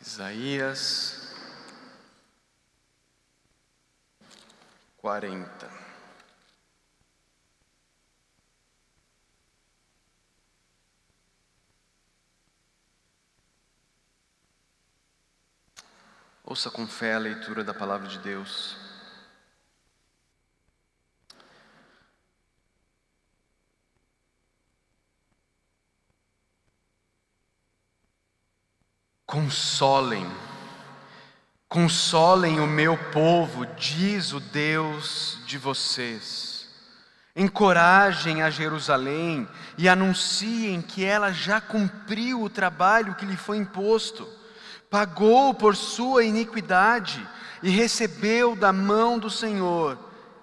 Isaías 40. Ouça com fé a leitura da palavra de Deus. Consolem, consolem o meu povo, diz o Deus de vocês. Encorajem a Jerusalém e anunciem que ela já cumpriu o trabalho que lhe foi imposto, pagou por sua iniquidade e recebeu da mão do Senhor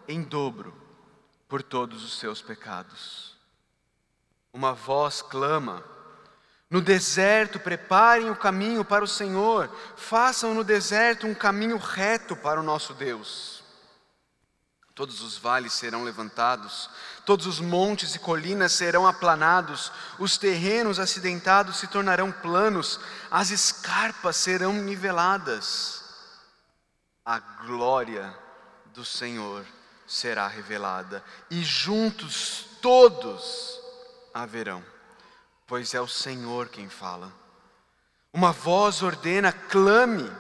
em dobro por todos os seus pecados. Uma voz clama, no deserto, preparem o caminho para o Senhor, façam no deserto um caminho reto para o nosso Deus. Todos os vales serão levantados, todos os montes e colinas serão aplanados, os terrenos acidentados se tornarão planos, as escarpas serão niveladas. A glória do Senhor será revelada, e juntos todos haverão pois é o Senhor quem fala. Uma voz ordena: clame.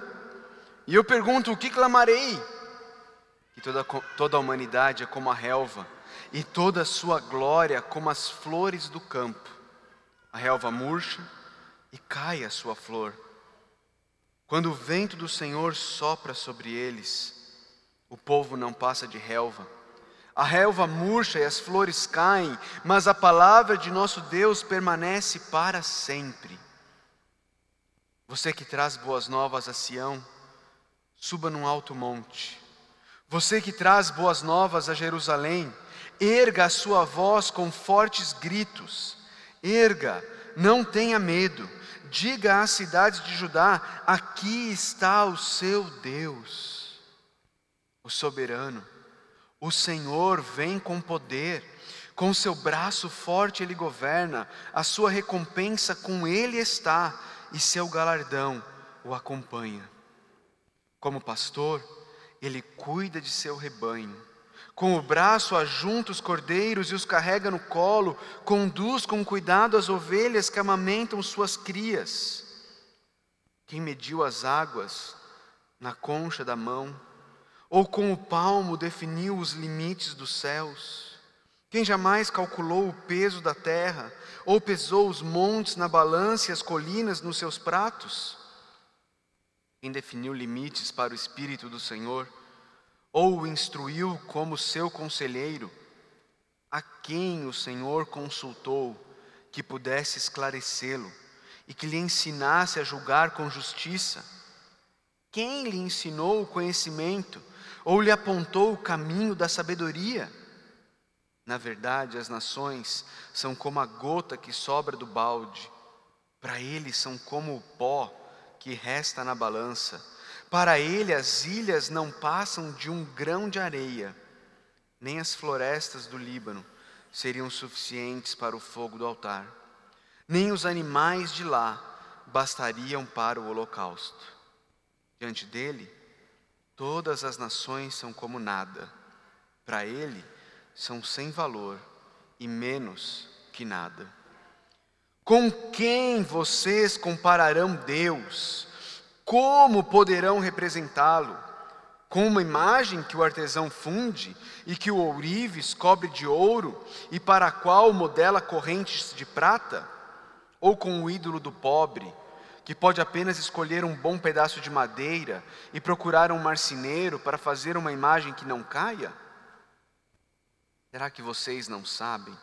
E eu pergunto: o que clamarei? E toda, toda a humanidade é como a relva, e toda a sua glória como as flores do campo. A relva murcha e cai a sua flor. Quando o vento do Senhor sopra sobre eles, o povo não passa de relva a relva murcha e as flores caem, mas a palavra de nosso Deus permanece para sempre. Você que traz boas novas a Sião, suba num alto monte. Você que traz boas novas a Jerusalém, erga a sua voz com fortes gritos. Erga, não tenha medo. Diga às cidades de Judá: aqui está o seu Deus, o soberano o Senhor vem com poder, com seu braço forte ele governa, a sua recompensa com ele está, e seu galardão o acompanha. Como pastor, ele cuida de seu rebanho. Com o braço ajunta os cordeiros e os carrega no colo, conduz com cuidado as ovelhas que amamentam suas crias. Quem mediu as águas na concha da mão, ou com o palmo definiu os limites dos céus? Quem jamais calculou o peso da terra, ou pesou os montes na balança e as colinas nos seus pratos? Quem definiu limites para o Espírito do Senhor, ou o instruiu como seu conselheiro? A quem o Senhor consultou que pudesse esclarecê-lo e que lhe ensinasse a julgar com justiça? Quem lhe ensinou o conhecimento? Ou lhe apontou o caminho da sabedoria. Na verdade, as nações são como a gota que sobra do balde, para ele são como o pó que resta na balança. Para ele as ilhas não passam de um grão de areia, nem as florestas do Líbano seriam suficientes para o fogo do altar, nem os animais de lá bastariam para o holocausto. Diante dele, Todas as nações são como nada, para ele são sem valor e menos que nada. Com quem vocês compararão Deus? Como poderão representá-lo? Com uma imagem que o artesão funde e que o ourives cobre de ouro e para a qual modela correntes de prata? Ou com o ídolo do pobre? Que pode apenas escolher um bom pedaço de madeira e procurar um marceneiro para fazer uma imagem que não caia? Será que vocês não sabem?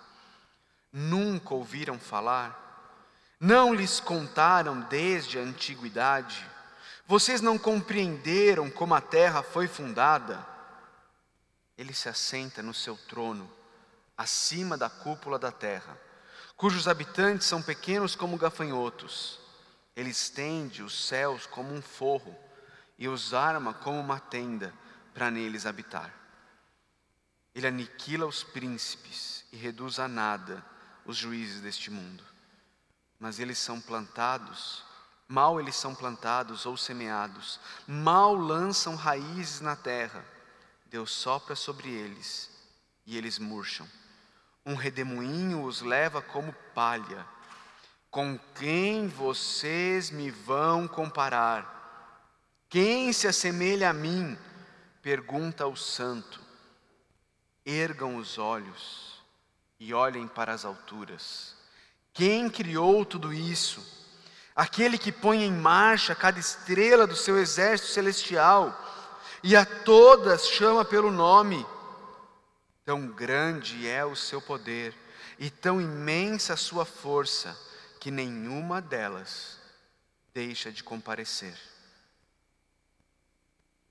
Nunca ouviram falar? Não lhes contaram desde a antiguidade? Vocês não compreenderam como a terra foi fundada? Ele se assenta no seu trono, acima da cúpula da terra, cujos habitantes são pequenos como gafanhotos. Ele estende os céus como um forro e os arma como uma tenda para neles habitar. Ele aniquila os príncipes e reduz a nada os juízes deste mundo. Mas eles são plantados Mal eles são plantados ou semeados, mal lançam raízes na terra. Deus sopra sobre eles e eles murcham. Um redemoinho os leva como palha. Com quem vocês me vão comparar? Quem se assemelha a mim? Pergunta o santo. Ergam os olhos e olhem para as alturas. Quem criou tudo isso? Aquele que põe em marcha cada estrela do seu exército celestial e a todas chama pelo nome. Tão grande é o seu poder e tão imensa a sua força que nenhuma delas deixa de comparecer.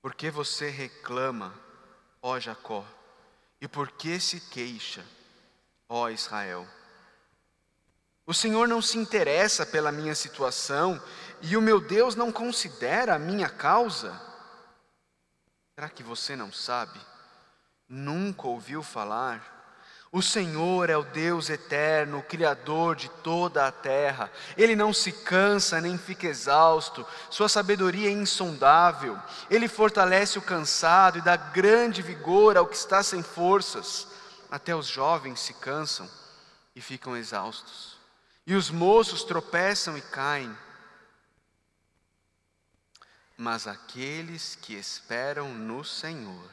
Por que você reclama, ó Jacó? E por que se queixa, ó Israel? O Senhor não se interessa pela minha situação e o meu Deus não considera a minha causa? Será que você não sabe? Nunca ouviu falar? O Senhor é o Deus eterno, o Criador de toda a terra. Ele não se cansa nem fica exausto, sua sabedoria é insondável. Ele fortalece o cansado e dá grande vigor ao que está sem forças. Até os jovens se cansam e ficam exaustos e os moços tropeçam e caem. Mas aqueles que esperam no Senhor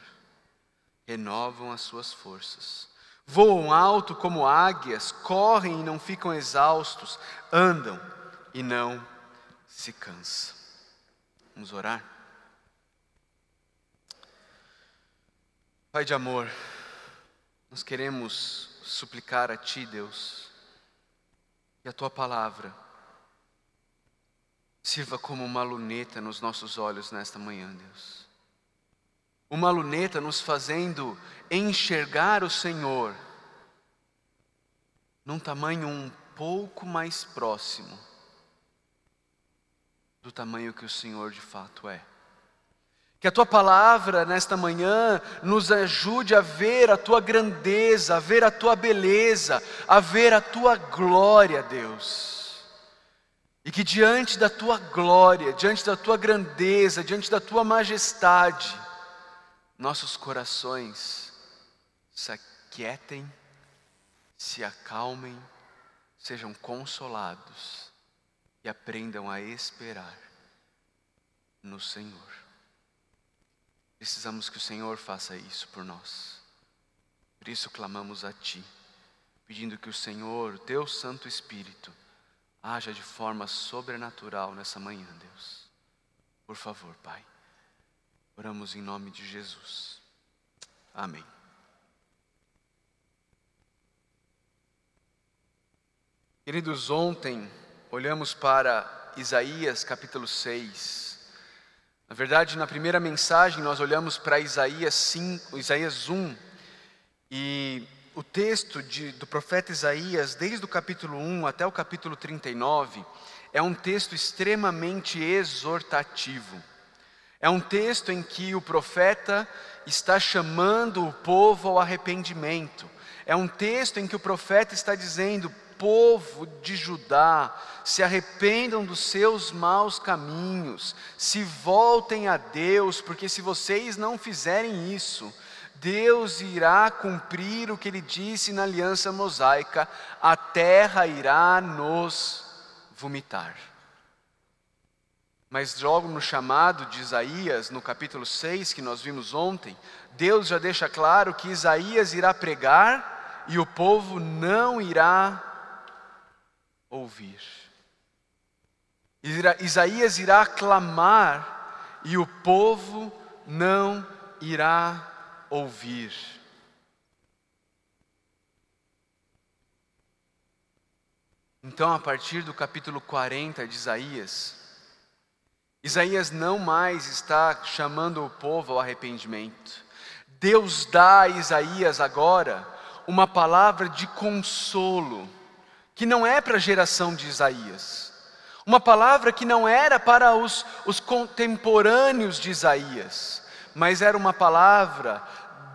renovam as suas forças. Voam alto como águias, correm e não ficam exaustos, andam e não se cansam. Vamos orar? Pai de amor, nós queremos suplicar a Ti, Deus, e a tua palavra sirva como uma luneta nos nossos olhos nesta manhã, Deus. Uma luneta nos fazendo enxergar o Senhor num tamanho um pouco mais próximo do tamanho que o Senhor de fato é. Que a tua palavra nesta manhã nos ajude a ver a tua grandeza, a ver a tua beleza, a ver a tua glória, Deus. E que diante da tua glória, diante da tua grandeza, diante da tua majestade, nossos corações se aquietem, se acalmem, sejam consolados e aprendam a esperar no Senhor. Precisamos que o Senhor faça isso por nós. Por isso clamamos a Ti, pedindo que o Senhor, Teu Santo Espírito, haja de forma sobrenatural nessa manhã, Deus. Por favor, Pai. Oramos em nome de Jesus. Amém. Queridos, ontem olhamos para Isaías capítulo 6. Na verdade, na primeira mensagem, nós olhamos para Isaías 5, Isaías 1, e o texto de, do profeta Isaías, desde o capítulo 1 até o capítulo 39, é um texto extremamente exortativo. É um texto em que o profeta está chamando o povo ao arrependimento. É um texto em que o profeta está dizendo: povo de Judá se arrependam dos seus maus caminhos, se voltem a Deus, porque se vocês não fizerem isso, Deus irá cumprir o que ele disse na aliança mosaica: a terra irá nos vomitar. Mas logo no chamado de Isaías, no capítulo 6, que nós vimos ontem, Deus já deixa claro que Isaías irá pregar e o povo não irá ouvir. Isaías irá clamar e o povo não irá ouvir. Então, a partir do capítulo 40 de Isaías, Isaías não mais está chamando o povo ao arrependimento. Deus dá a Isaías agora uma palavra de consolo que não é para a geração de Isaías, uma palavra que não era para os, os contemporâneos de Isaías, mas era uma palavra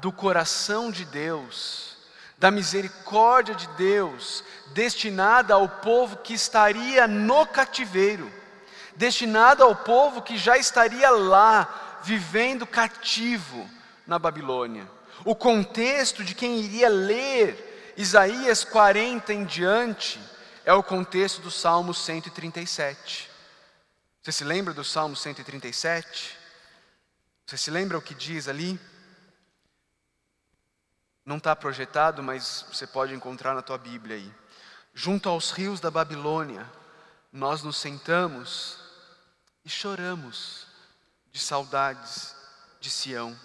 do coração de Deus, da misericórdia de Deus, destinada ao povo que estaria no cativeiro, destinado ao povo que já estaria lá, vivendo cativo na Babilônia. O contexto de quem iria ler Isaías 40 em diante é o contexto do Salmo 137. Você se lembra do Salmo 137? Você se lembra o que diz ali? Não está projetado, mas você pode encontrar na tua Bíblia aí. Junto aos rios da Babilônia, nós nos sentamos e choramos de saudades de Sião.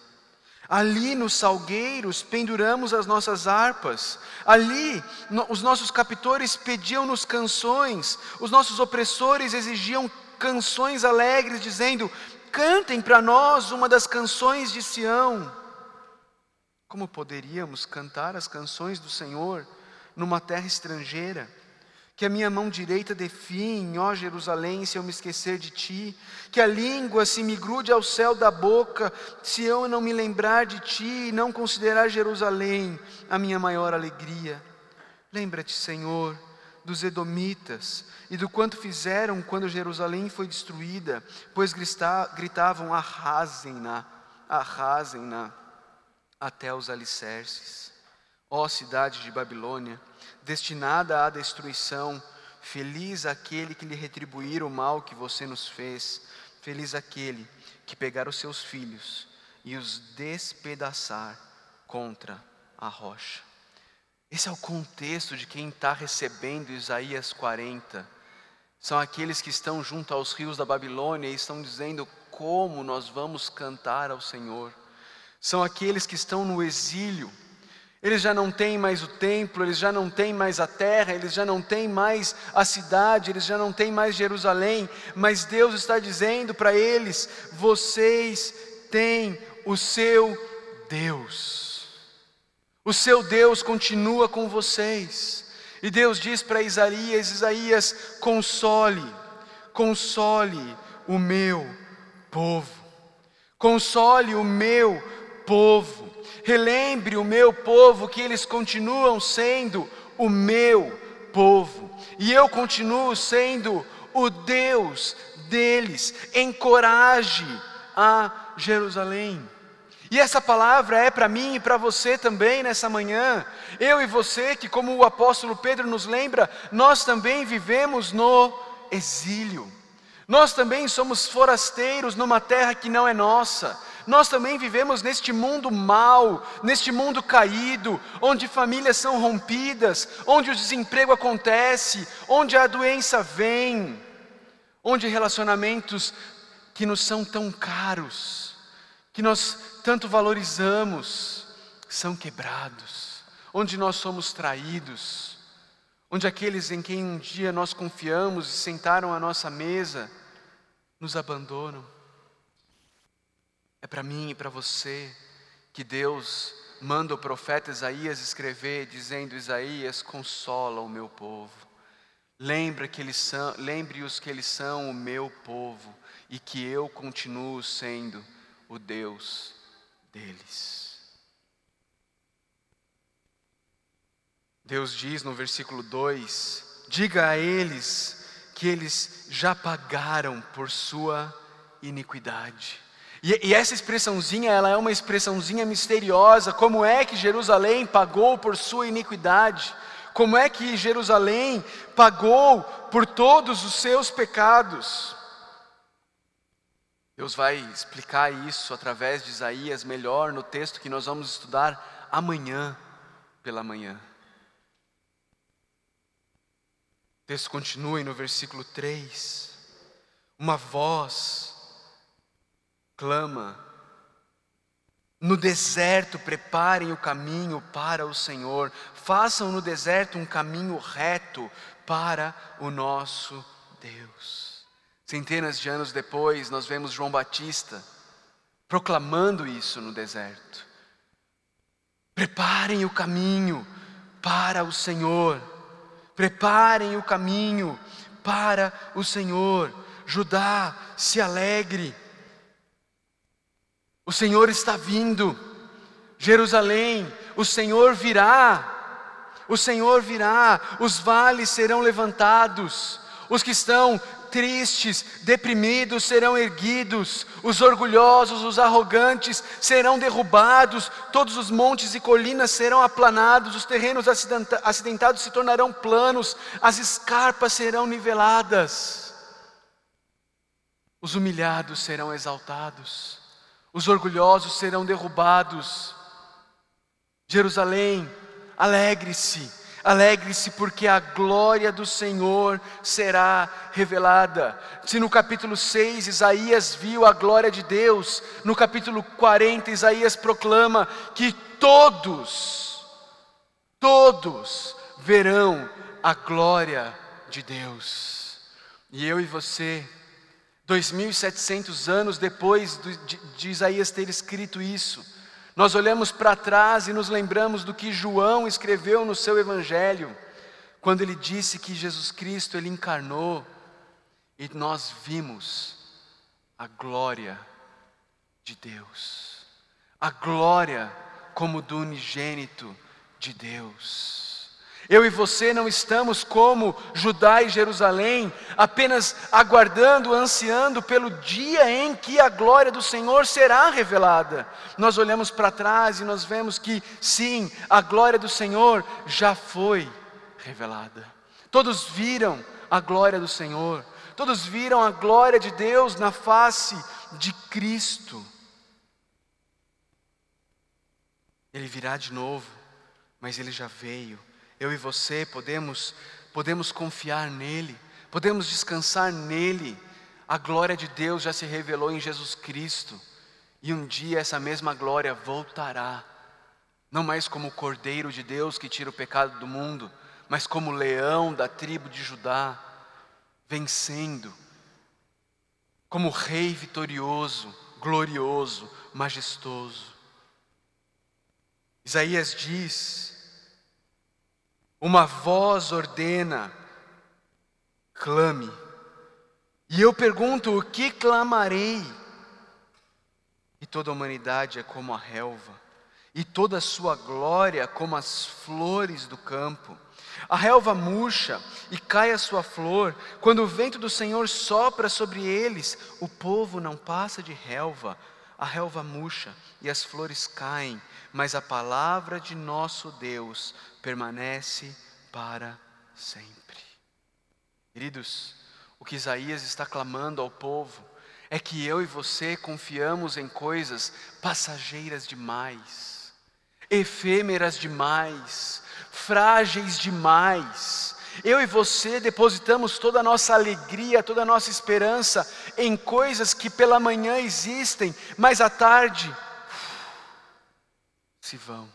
Ali nos salgueiros penduramos as nossas harpas. Ali no, os nossos captores pediam-nos canções. Os nossos opressores exigiam canções alegres, dizendo: Cantem para nós uma das canções de Sião. Como poderíamos cantar as canções do Senhor numa terra estrangeira? Que a minha mão direita define, ó Jerusalém, se eu me esquecer de ti. Que a língua se me grude ao céu da boca, se eu não me lembrar de ti e não considerar Jerusalém a minha maior alegria. Lembra-te, Senhor, dos Edomitas e do quanto fizeram quando Jerusalém foi destruída, pois gritavam: arrasem-na, arrasem-na até os alicerces. Ó cidade de Babilônia, destinada à destruição. Feliz aquele que lhe retribuir o mal que você nos fez. Feliz aquele que pegar os seus filhos e os despedaçar contra a rocha. Esse é o contexto de quem está recebendo Isaías 40. São aqueles que estão junto aos rios da Babilônia e estão dizendo como nós vamos cantar ao Senhor. São aqueles que estão no exílio eles já não têm mais o templo, eles já não têm mais a terra, eles já não têm mais a cidade, eles já não têm mais Jerusalém, mas Deus está dizendo para eles: vocês têm o seu Deus. O seu Deus continua com vocês. E Deus diz para Isaías: Isaías, console, console o meu povo, console o meu povo relembre o meu povo que eles continuam sendo o meu povo, e eu continuo sendo o Deus deles. Encoraje a Jerusalém. E essa palavra é para mim e para você também nessa manhã. Eu e você, que como o apóstolo Pedro nos lembra, nós também vivemos no exílio. Nós também somos forasteiros numa terra que não é nossa. Nós também vivemos neste mundo mau, neste mundo caído, onde famílias são rompidas, onde o desemprego acontece, onde a doença vem, onde relacionamentos que nos são tão caros, que nós tanto valorizamos, são quebrados, onde nós somos traídos, onde aqueles em quem um dia nós confiamos e sentaram à nossa mesa nos abandonam. É para mim e para você que Deus manda o profeta Isaías escrever, dizendo: Isaías, consola o meu povo. Lembra que eles são, lembre-os que eles são o meu povo e que eu continuo sendo o Deus deles. Deus diz no versículo 2: Diga a eles que eles já pagaram por sua iniquidade. E, e, essa expressãozinha, ela é uma expressãozinha misteriosa. Como é que Jerusalém pagou por sua iniquidade? Como é que Jerusalém pagou por todos os seus pecados? Deus vai explicar isso através de Isaías melhor no texto que nós vamos estudar amanhã pela manhã. O texto continua no versículo 3. Uma voz clama. No deserto, preparem o caminho para o Senhor, façam no deserto um caminho reto para o nosso Deus. Centenas de anos depois, nós vemos João Batista proclamando isso no deserto. Preparem o caminho para o Senhor, preparem o caminho para o Senhor. Judá, se alegre, o Senhor está vindo, Jerusalém, o Senhor virá, o Senhor virá, os vales serão levantados, os que estão tristes, deprimidos serão erguidos, os orgulhosos, os arrogantes serão derrubados, todos os montes e colinas serão aplanados, os terrenos acidentados se tornarão planos, as escarpas serão niveladas. Os humilhados serão exaltados, os orgulhosos serão derrubados. Jerusalém, alegre-se Alegre-se, porque a glória do Senhor será revelada. Se no capítulo 6 Isaías viu a glória de Deus, no capítulo 40 Isaías proclama que todos, todos verão a glória de Deus. E eu e você, 2.700 anos depois de, Isaías ter escrito isso, nós olhamos para trás e nos lembramos do que João escreveu no seu evangelho, quando ele disse que Jesus Cristo ele encarnou e nós vimos a glória de Deus. A glória como do unigênito de Deus. Eu e você não estamos como Judá e Jerusalém, apenas aguardando, ansiando pelo dia em que a glória do Senhor será revelada. Nós olhamos para trás e nós vemos que, sim, a glória do Senhor já foi revelada. Todos viram a glória do Senhor, todos viram a glória de Deus na face de Cristo. Ele virá de novo, mas ele já veio eu e você podemos podemos confiar nele, podemos descansar nele. A glória de Deus já se revelou em Jesus Cristo, e um dia essa mesma glória voltará, não mais como o Cordeiro de Deus que tira o pecado do mundo, mas como o leão da tribo de Judá, vencendo, como rei vitorioso, glorioso, majestoso. Isaías diz uma voz ordena, clame. E eu pergunto: o que clamarei? E toda a humanidade é como a relva, e toda a sua glória como as flores do campo. A relva murcha e cai a sua flor, quando o vento do Senhor sopra sobre eles, o povo não passa de relva, a relva murcha e as flores caem, mas a palavra de nosso Deus permanece para sempre. Queridos, o que Isaías está clamando ao povo é que eu e você confiamos em coisas passageiras demais, efêmeras demais, frágeis demais. Eu e você depositamos toda a nossa alegria, toda a nossa esperança em coisas que pela manhã existem, mas à tarde se vão.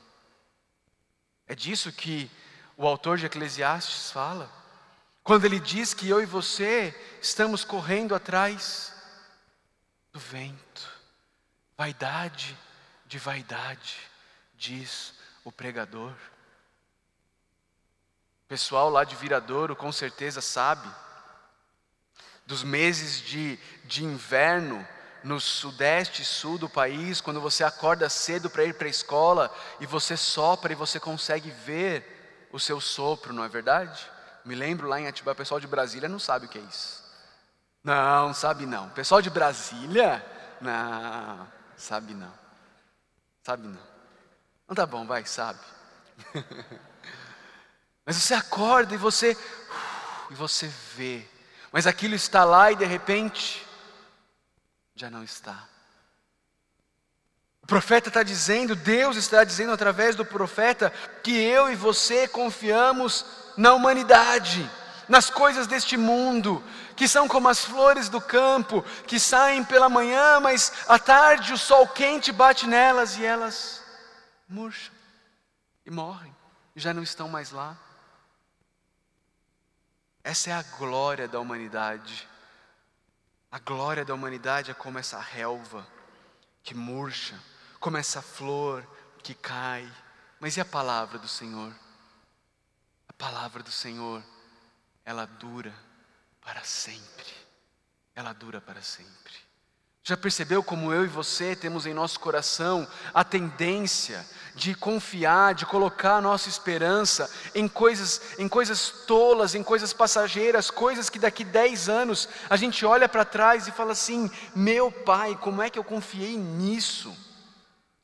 É disso que o autor de Eclesiastes fala, quando ele diz que eu e você estamos correndo atrás do vento, vaidade de vaidade, diz o pregador. O pessoal lá de Viradouro com certeza sabe dos meses de, de inverno no sudeste e sul do país, quando você acorda cedo para ir para a escola e você sopra e você consegue ver o seu sopro, não é verdade? Me lembro lá em Atibaia, o pessoal de Brasília não sabe o que é isso. Não, sabe não. Pessoal de Brasília, não, sabe não. Sabe não. Não tá bom, vai, sabe. Mas você acorda e você e você vê. Mas aquilo está lá e de repente já não está. O profeta está dizendo, Deus está dizendo através do profeta, que eu e você confiamos na humanidade, nas coisas deste mundo, que são como as flores do campo, que saem pela manhã, mas à tarde o sol quente bate nelas e elas murcham e morrem, e já não estão mais lá. Essa é a glória da humanidade. A glória da humanidade é como essa relva que murcha, como essa flor que cai. Mas e a palavra do Senhor? A palavra do Senhor, ela dura para sempre. Ela dura para sempre. Já percebeu como eu e você temos em nosso coração a tendência de confiar, de colocar a nossa esperança em coisas, em coisas tolas, em coisas passageiras, coisas que daqui 10 anos a gente olha para trás e fala assim: meu pai, como é que eu confiei nisso?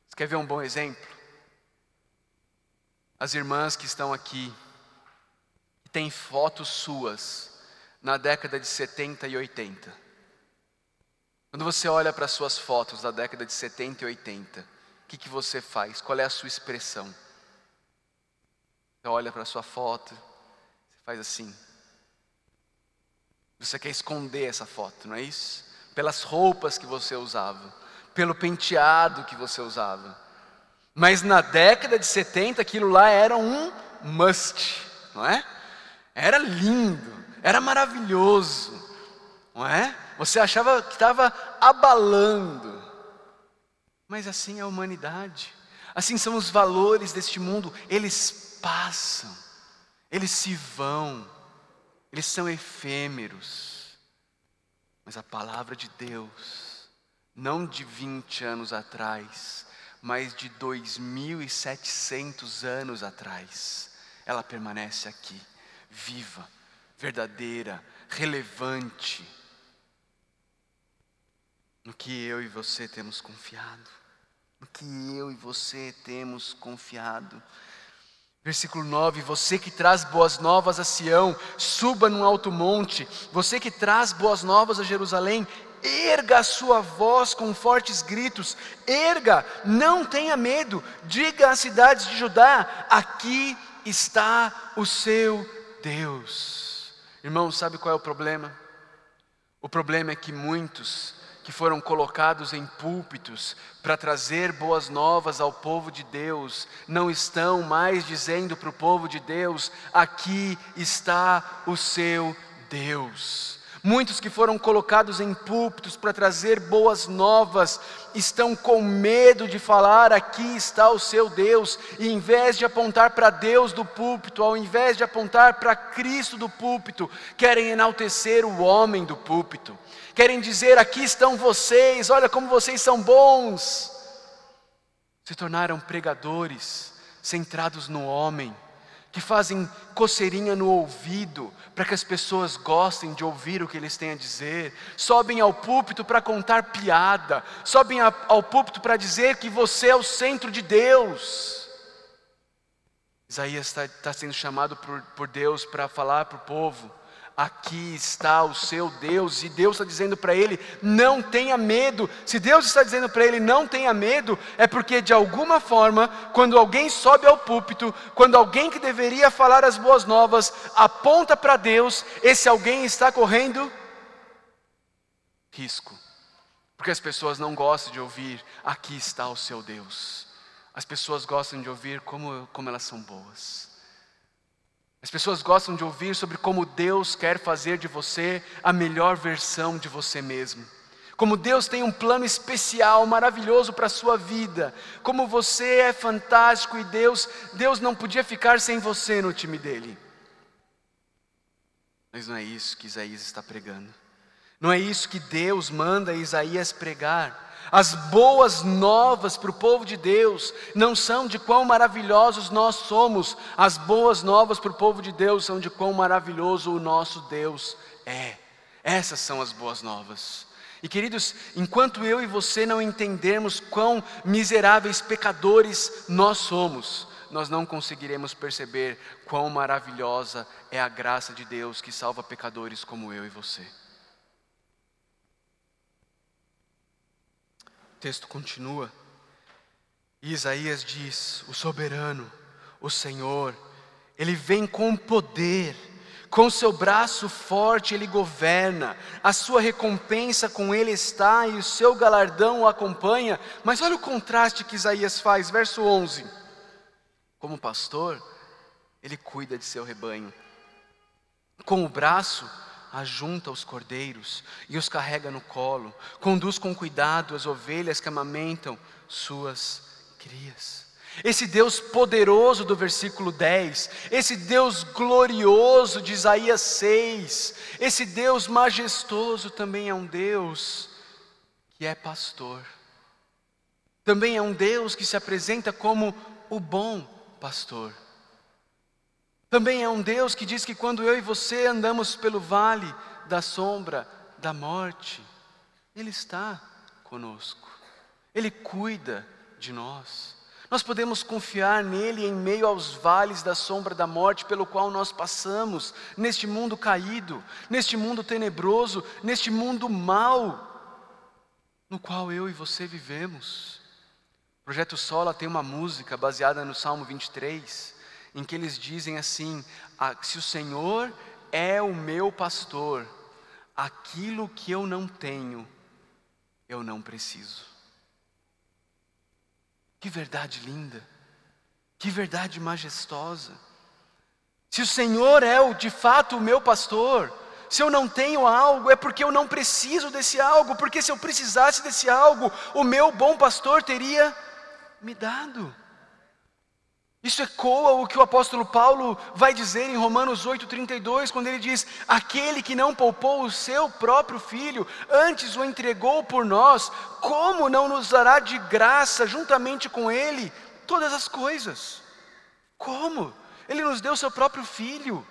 Você quer ver um bom exemplo? As irmãs que estão aqui, têm fotos suas na década de 70 e 80. Quando você olha para suas fotos da década de 70 e 80, o que, que você faz? Qual é a sua expressão? Você olha para sua foto, você faz assim. Você quer esconder essa foto, não é isso? Pelas roupas que você usava, pelo penteado que você usava. Mas na década de 70 aquilo lá era um must, não é? Era lindo, era maravilhoso, não é? Você achava que estava abalando. Mas assim é a humanidade. Assim são os valores deste mundo. Eles passam, eles se vão, eles são efêmeros. Mas a palavra de Deus, não de 20 anos atrás, mas de 2.700 anos atrás, ela permanece aqui, viva, verdadeira, relevante no que eu e você temos confiado. No que eu e você temos confiado. Versículo 9: Você que traz boas novas a Sião, suba num alto monte. Você que traz boas novas a Jerusalém, erga a sua voz com fortes gritos. Erga, não tenha medo. Diga às cidades de Judá: Aqui está o seu Deus. Irmão, sabe qual é o problema? O problema é que muitos que foram colocados em púlpitos para trazer boas novas ao povo de Deus, não estão mais dizendo para o povo de Deus: aqui está o seu Deus. Muitos que foram colocados em púlpitos para trazer boas novas, estão com medo de falar: aqui está o seu Deus, e em vez de apontar para Deus do púlpito, ao invés de apontar para Cristo do púlpito, querem enaltecer o homem do púlpito. Querem dizer: aqui estão vocês, olha como vocês são bons. Se tornaram pregadores centrados no homem, que fazem coceirinha no ouvido para que as pessoas gostem de ouvir o que eles têm a dizer, sobem ao púlpito para contar piada, sobem ao púlpito para dizer que você é o centro de Deus. Isaías está, está sendo chamado por, por Deus para falar para o povo aqui está o seu Deus, e Deus está dizendo para ele: não tenha medo. Se Deus está dizendo para ele: não tenha medo, é porque de alguma forma, quando alguém sobe ao púlpito, quando alguém que deveria falar as boas novas aponta para Deus, esse alguém está correndo risco, porque as pessoas não gostam de ouvir: aqui está o seu Deus. As pessoas gostam de ouvir como, como elas são boas. As pessoas gostam de ouvir sobre como Deus quer fazer de você a melhor versão de você mesmo. Como Deus tem um plano especial, maravilhoso para a sua vida. Como você é fantástico e Deus, Deus não podia ficar sem você no time dele. Mas não é isso que Isaías está pregando. Não é isso que Deus manda Isaías pregar. As boas novas para o povo de Deus não são de quão maravilhosos nós somos, as boas novas para o povo de Deus são de quão maravilhoso o nosso Deus é. Essas são as boas novas. E queridos, enquanto eu e você não entendermos quão miseráveis pecadores nós somos, nós não conseguiremos perceber quão maravilhosa é a graça de Deus que salva pecadores como eu e você. Texto continua. E Isaías diz: O soberano, o Senhor, ele vem com poder, com seu braço forte ele governa, a sua recompensa com ele está e o seu galardão o acompanha. Mas olha o contraste que Isaías faz, verso 11: Como pastor, ele cuida de seu rebanho, com o braço ajunta os cordeiros e os carrega no colo, conduz com cuidado as ovelhas que amamentam suas crias. Esse Deus poderoso do versículo 10, esse Deus glorioso de Isaías 6, esse Deus majestoso também é um Deus que é pastor. Também é um Deus que se apresenta como o bom pastor. Também é um Deus que diz que quando eu e você andamos pelo vale da sombra da morte, Ele está conosco, Ele cuida de nós. Nós podemos confiar nele em meio aos vales da sombra da morte pelo qual nós passamos, neste mundo caído, neste mundo tenebroso, neste mundo mau, no qual eu e você vivemos. O Projeto Sola tem uma música baseada no Salmo 23, em que eles dizem assim: ah, Se o Senhor é o meu pastor, aquilo que eu não tenho, eu não preciso. Que verdade linda, que verdade majestosa. Se o Senhor é o, de fato o meu pastor, se eu não tenho algo, é porque eu não preciso desse algo, porque se eu precisasse desse algo, o meu bom pastor teria me dado. Isso ecoa o que o apóstolo Paulo vai dizer em Romanos 8,32, quando ele diz: Aquele que não poupou o seu próprio filho, antes o entregou por nós, como não nos dará de graça, juntamente com ele, todas as coisas? Como? Ele nos deu seu próprio filho.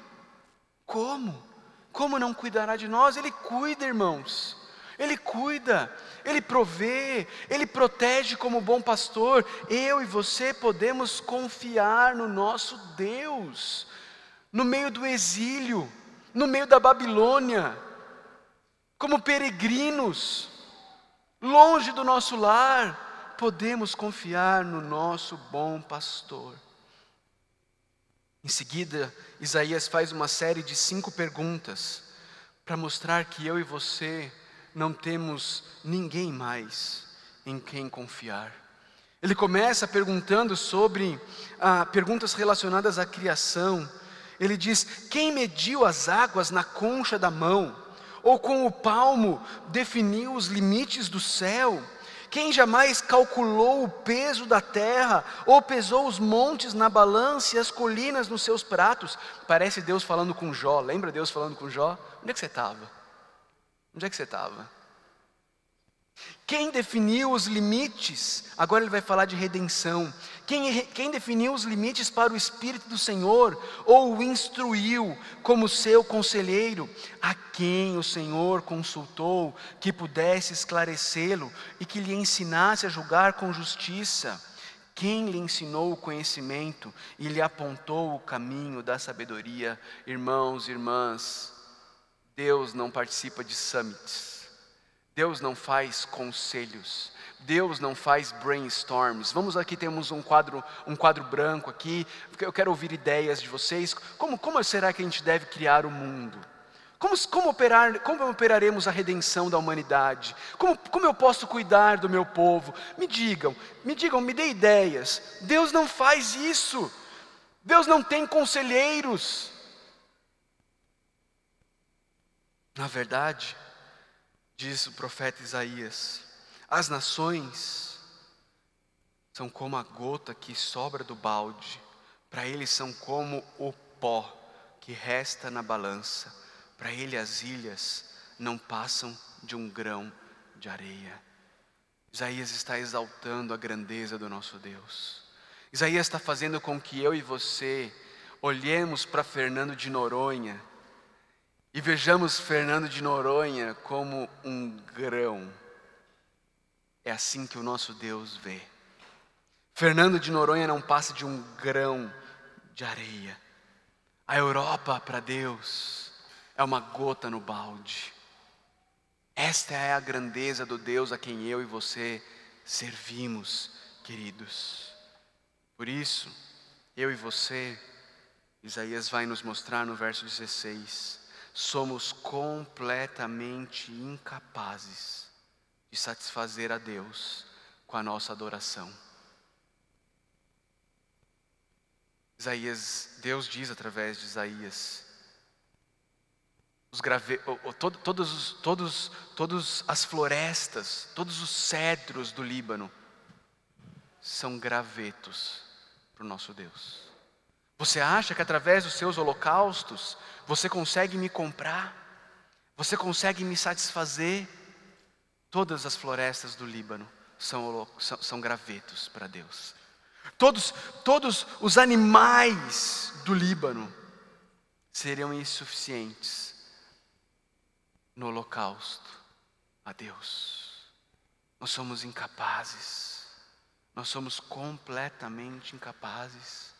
Como? Como não cuidará de nós? Ele cuida, irmãos. Ele cuida, Ele provê, Ele protege como bom pastor. Eu e você podemos confiar no nosso Deus, no meio do exílio, no meio da Babilônia, como peregrinos, longe do nosso lar, podemos confiar no nosso bom pastor. Em seguida, Isaías faz uma série de cinco perguntas para mostrar que eu e você não temos ninguém mais em quem confiar. Ele começa perguntando sobre ah, perguntas relacionadas à criação. Ele diz: Quem mediu as águas na concha da mão? Ou com o palmo definiu os limites do céu? Quem jamais calculou o peso da terra, ou pesou os montes na balança e as colinas nos seus pratos? Parece Deus falando com Jó, lembra Deus falando com Jó? Onde é que você estava? Onde é que você estava? Quem definiu os limites? Agora ele vai falar de redenção. Quem, quem, definiu os limites para o Espírito do Senhor, ou o instruiu como seu conselheiro? A quem o Senhor consultou que pudesse esclarecê-lo e que lhe ensinasse a julgar com justiça? Quem lhe ensinou o conhecimento e lhe apontou o caminho da sabedoria? Irmãos e irmãs, Deus não participa de summits, Deus não faz conselhos, Deus não faz brainstorms. Vamos aqui temos um quadro, um quadro branco aqui. Eu quero ouvir ideias de vocês. Como, como será que a gente deve criar o mundo? Como, como, operar, como operaremos a redenção da humanidade? Como, como eu posso cuidar do meu povo? Me digam, me digam, me dê ideias. Deus não faz isso. Deus não tem conselheiros. Na verdade, diz o profeta Isaías, as nações são como a gota que sobra do balde, para eles são como o pó que resta na balança, para ele as ilhas não passam de um grão de areia. Isaías está exaltando a grandeza do nosso Deus. Isaías está fazendo com que eu e você olhemos para Fernando de Noronha e vejamos Fernando de Noronha como um grão. É assim que o nosso Deus vê. Fernando de Noronha não passa de um grão de areia. A Europa para Deus é uma gota no balde. Esta é a grandeza do Deus a quem eu e você servimos, queridos. Por isso, eu e você, Isaías vai nos mostrar no verso 16 somos completamente incapazes de satisfazer a Deus com a nossa adoração. Isaías, Deus diz através de Isaías, grave, todo, todos, todos, todos as florestas, todos os cedros do Líbano são gravetos para o nosso Deus. Você acha que através dos seus holocaustos você consegue me comprar? Você consegue me satisfazer? Todas as florestas do Líbano são, são, são gravetos para Deus. Todos, todos os animais do Líbano seriam insuficientes no holocausto a Deus. Nós somos incapazes, nós somos completamente incapazes.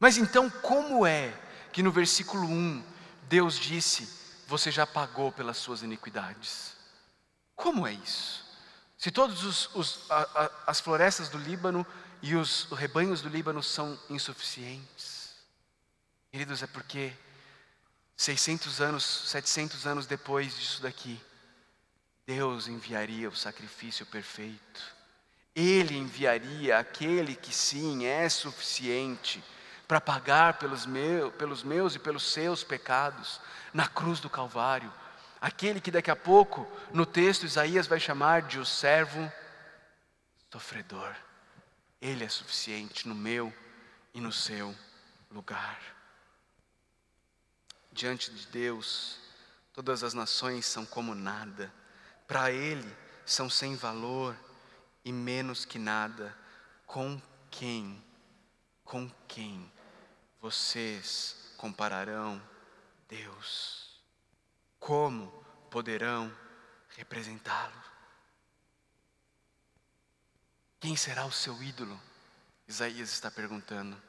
Mas então, como é que no versículo 1 Deus disse: Você já pagou pelas suas iniquidades? Como é isso? Se todas as florestas do Líbano e os rebanhos do Líbano são insuficientes, queridos, é porque 600 anos, 700 anos depois disso daqui, Deus enviaria o sacrifício perfeito. Ele enviaria aquele que sim é suficiente para pagar pelos, meu, pelos meus e pelos seus pecados na cruz do Calvário. Aquele que daqui a pouco, no texto, Isaías vai chamar de o servo sofredor. Ele é suficiente no meu e no seu lugar. Diante de Deus, todas as nações são como nada, para Ele são sem valor e menos que nada. Com quem, com quem vocês compararão Deus? Como poderão representá-lo? Quem será o seu ídolo? Isaías está perguntando.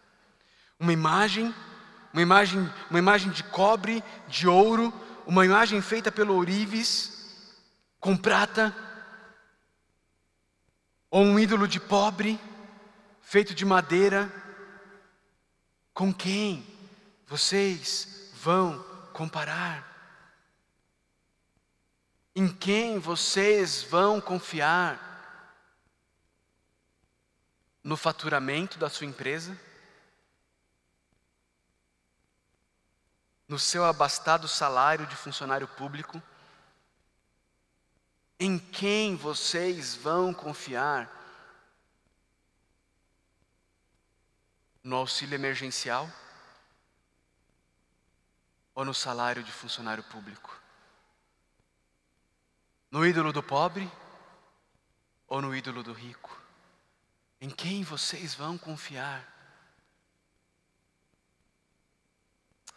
Uma imagem, uma imagem, uma imagem de cobre, de ouro, uma imagem feita pelo ourives, com prata, ou um ídolo de pobre, feito de madeira, com quem vocês vão comparar? Em quem vocês vão confiar? No faturamento da sua empresa? No seu abastado salário de funcionário público? Em quem vocês vão confiar? No auxílio emergencial ou no salário de funcionário público? No ídolo do pobre ou no ídolo do rico? Em quem vocês vão confiar?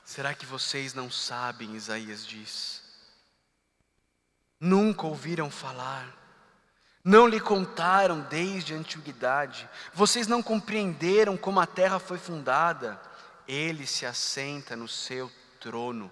Será que vocês não sabem, Isaías diz? Nunca ouviram falar não lhe contaram desde a antiguidade, vocês não compreenderam como a terra foi fundada. Ele se assenta no seu trono,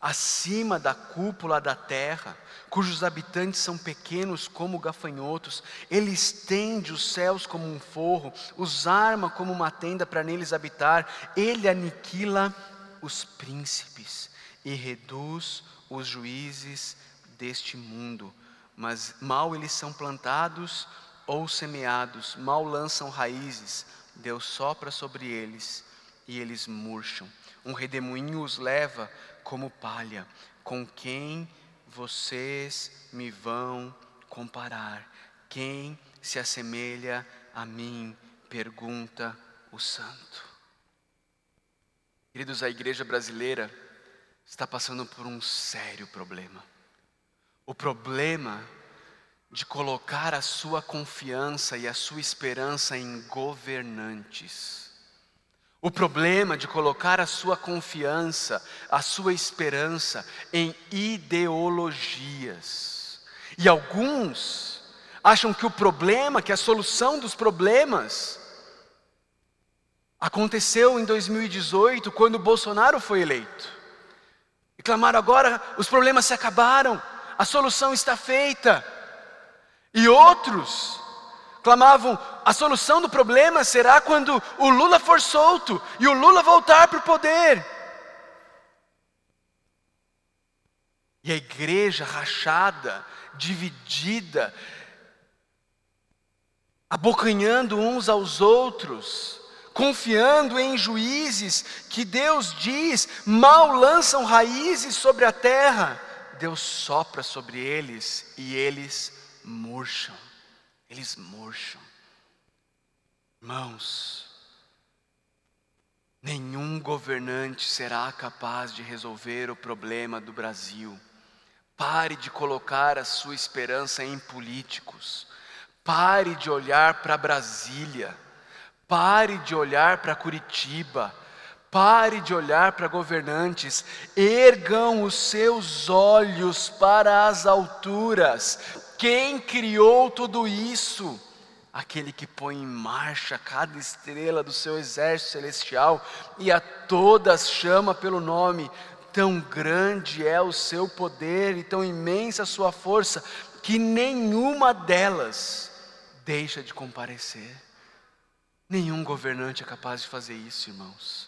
acima da cúpula da terra, cujos habitantes são pequenos como gafanhotos. Ele estende os céus como um forro, os arma como uma tenda para neles habitar. Ele aniquila os príncipes e reduz os juízes deste mundo mas mal eles são plantados ou semeados, mal lançam raízes, Deus sopra sobre eles e eles murcham. Um redemoinho os leva como palha. Com quem vocês me vão comparar? Quem se assemelha a mim? Pergunta o santo. Queridos, a igreja brasileira está passando por um sério problema o problema de colocar a sua confiança e a sua esperança em governantes. O problema de colocar a sua confiança, a sua esperança em ideologias. E alguns acham que o problema, que a solução dos problemas, aconteceu em 2018, quando Bolsonaro foi eleito. E clamaram agora, os problemas se acabaram a solução está feita. E outros clamavam: a solução do problema será quando o Lula for solto e o Lula voltar para o poder. E a igreja rachada, dividida, abocanhando uns aos outros, confiando em juízes que Deus diz mal lançam raízes sobre a terra. Deus sopra sobre eles e eles murcham. Eles murcham. Irmãos, nenhum governante será capaz de resolver o problema do Brasil. Pare de colocar a sua esperança em políticos. Pare de olhar para Brasília. Pare de olhar para Curitiba. Pare de olhar para governantes. Ergam os seus olhos para as alturas. Quem criou tudo isso? Aquele que põe em marcha cada estrela do seu exército celestial e a todas chama pelo nome. Tão grande é o seu poder e tão imensa a sua força, que nenhuma delas deixa de comparecer. Nenhum governante é capaz de fazer isso, irmãos.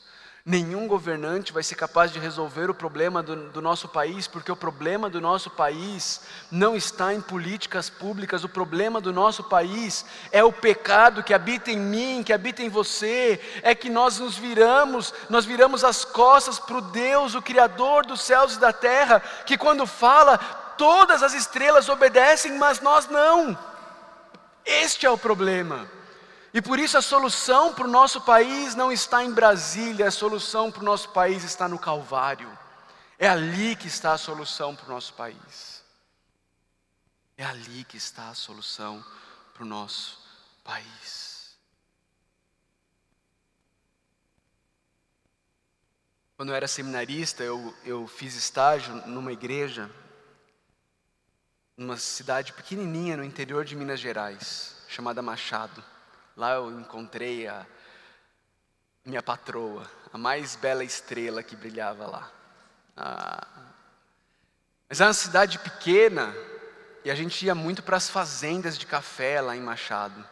Nenhum governante vai ser capaz de resolver o problema do, do, nosso país, porque o problema do nosso país não está em políticas públicas, o problema do nosso país é o pecado que habita em mim, que habita em você, é que nós nos viramos, nós viramos as costas para o Deus, o Criador dos céus e da terra, que quando fala, todas as estrelas obedecem, mas nós não. Este é o problema. E por isso a solução para o nosso país não está em Brasília, a solução para o nosso país está no Calvário. É ali que está a solução para o nosso país. É ali que está a solução para o nosso país. Quando eu era seminarista, eu, eu fiz estágio numa igreja, numa cidade pequenininha no interior de Minas Gerais, chamada Machado. Lá eu encontrei a minha patroa, a mais bela estrela que brilhava lá. Ah, mas é uma cidade pequena e a gente ia muito para as fazendas de café lá em Machado.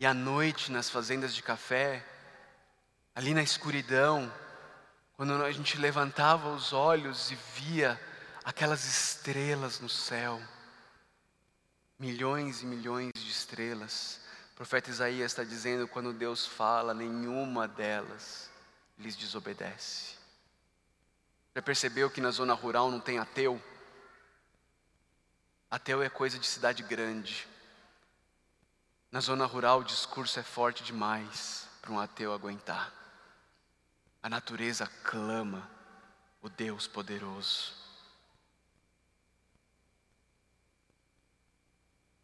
E à noite, nas fazendas de café, ali na escuridão, quando a gente levantava os olhos e via aquelas estrelas no céu, milhões e milhões de estrelas, o profeta Isaías está dizendo: quando Deus fala, nenhuma delas lhes desobedece. Já percebeu que na zona rural não tem ateu? Ateu é coisa de cidade grande. Na zona rural o discurso é forte demais para um ateu aguentar. A natureza clama o Deus poderoso.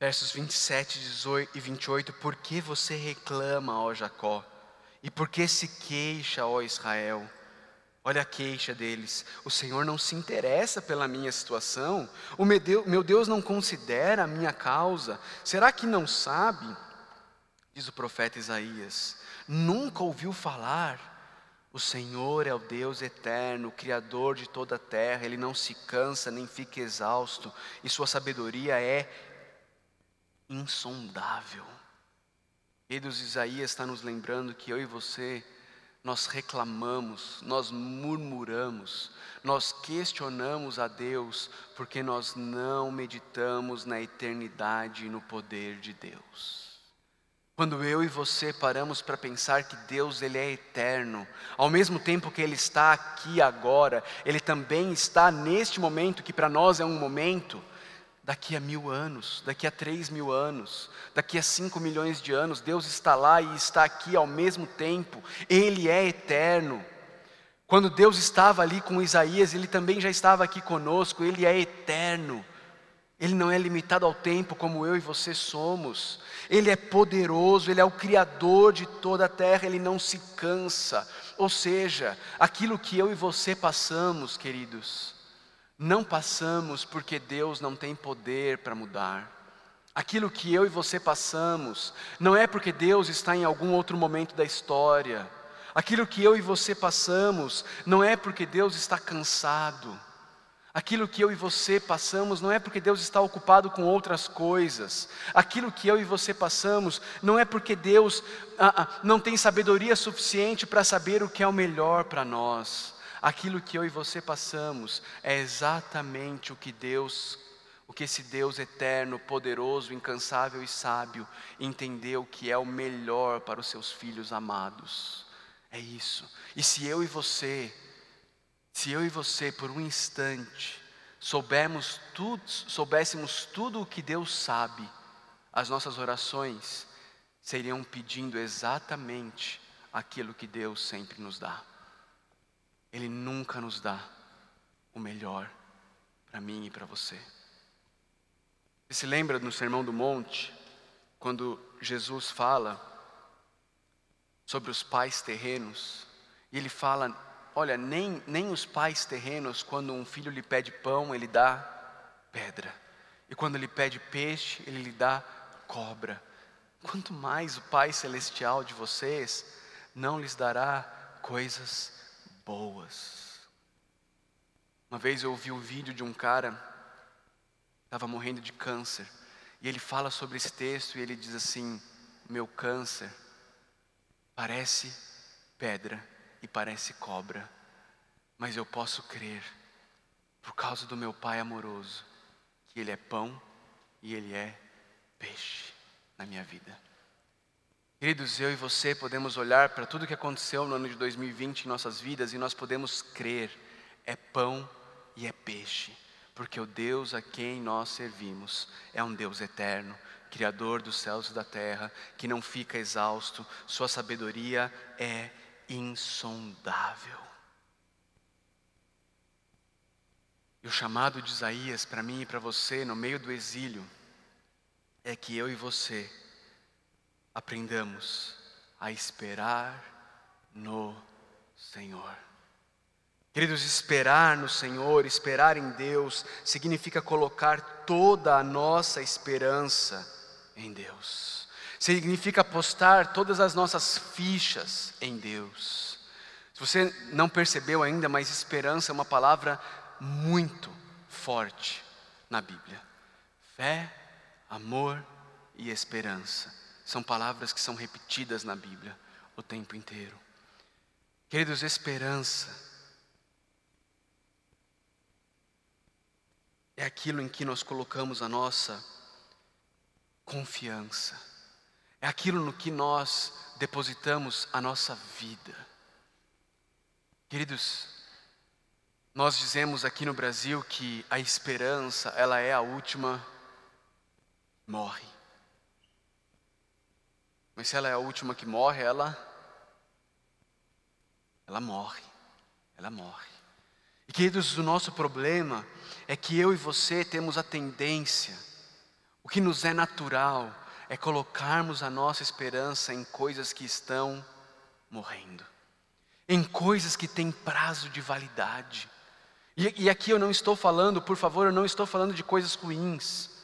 Versos 27 e 28, por que você reclama, ó Jacó? E por que se queixa, ó Israel? Olha a queixa deles. O Senhor não se interessa pela minha situação? O meu Deus não considera a minha causa? Será que não sabe? Diz o profeta Isaías. Nunca ouviu falar? O Senhor é o Deus eterno, Criador de toda a terra, Ele não se cansa nem fica exausto, e Sua sabedoria é insondável. Deus Isaías está nos lembrando que eu e você, nós reclamamos, nós murmuramos, nós questionamos a Deus, porque nós não meditamos na eternidade e no poder de Deus. Quando eu e você paramos para pensar que Deus ele é eterno, ao mesmo tempo que Ele está aqui agora, Ele também está neste momento que para nós é um momento, daqui a mil anos, daqui a três mil anos, daqui a cinco milhões de anos, Deus está lá e está aqui ao mesmo tempo, Ele é eterno. Quando Deus estava ali com Isaías, Ele também já estava aqui conosco, Ele é eterno. Ele não é limitado ao tempo como eu e você somos. Ele é poderoso, Ele é o Criador de toda a terra, Ele não se cansa. Ou seja, aquilo que eu e você passamos, queridos, não passamos porque Deus não tem poder para mudar. Aquilo que eu e você passamos, não é porque Deus está em algum outro momento da história. Aquilo que eu e você passamos, não é porque Deus está cansado. Aquilo que eu e você passamos não é porque Deus está ocupado com outras coisas. Aquilo que eu e você passamos não é porque Deus ah, ah, não tem sabedoria suficiente para saber o que é o melhor para nós. Aquilo que eu e você passamos é exatamente o que Deus, o que esse Deus eterno, poderoso, incansável e sábio entendeu que é o melhor para os seus filhos amados. É isso. E se eu e você, se eu e você por um instante tudo, soubéssemos tudo o que Deus sabe, as nossas orações seriam pedindo exatamente aquilo que Deus sempre nos dá. Ele nunca nos dá o melhor. para mim e para você. Você se lembra no Sermão do Monte, quando Jesus fala sobre os pais terrenos, e ele fala: olha, nem, nem os pais terrenos, quando um filho lhe pede pão, ele dá pedra, e quando ele pede peixe, ele lhe dá cobra. Quanto mais o Pai Celestial de vocês não lhes dará coisas boas. Uma vez eu ouvi um vídeo de um cara, estava morrendo de câncer, e ele fala sobre esse texto e ele diz assim: Meu câncer parece pedra e parece cobra, mas eu posso crer, por causa do meu Pai amoroso, que Ele é pão e Ele é peixe na minha vida. Queridos, eu e você podemos olhar para tudo que aconteceu no ano de 2020 em nossas vidas e nós podemos crer, é pão e é peixe, porque o Deus a quem nós servimos é um Deus eterno, Criador dos céus e da terra, que não fica exausto, Sua sabedoria é insondável. E o chamado de Isaías para mim e para você, no meio do exílio, é que eu e você aprendamos a esperar no Senhor. Queridos, esperar no Senhor, esperar em Deus, significa colocar toda a nossa esperança em Deus, significa apostar todas as nossas fichas em Deus. Se você não percebeu ainda, mas esperança é uma palavra muito forte na Bíblia. Fé, amor e esperança são palavras que são repetidas na Bíblia o tempo inteiro. Queridos, esperança é aquilo em que nós colocamos a nossa confiança, é aquilo no que nós depositamos a nossa vida. Queridos, nós dizemos aqui no Brasil que a esperança, ela é a última morre. Mas se ela é a última que morre, ela ela morre. Ela morre. E queridos, o nosso problema é que eu e você temos a tendência, o que nos é natural, é colocarmos a nossa esperança em coisas que estão morrendo, em coisas que têm prazo de validade. E, e aqui eu não estou falando, por favor, eu não estou falando de coisas ruins.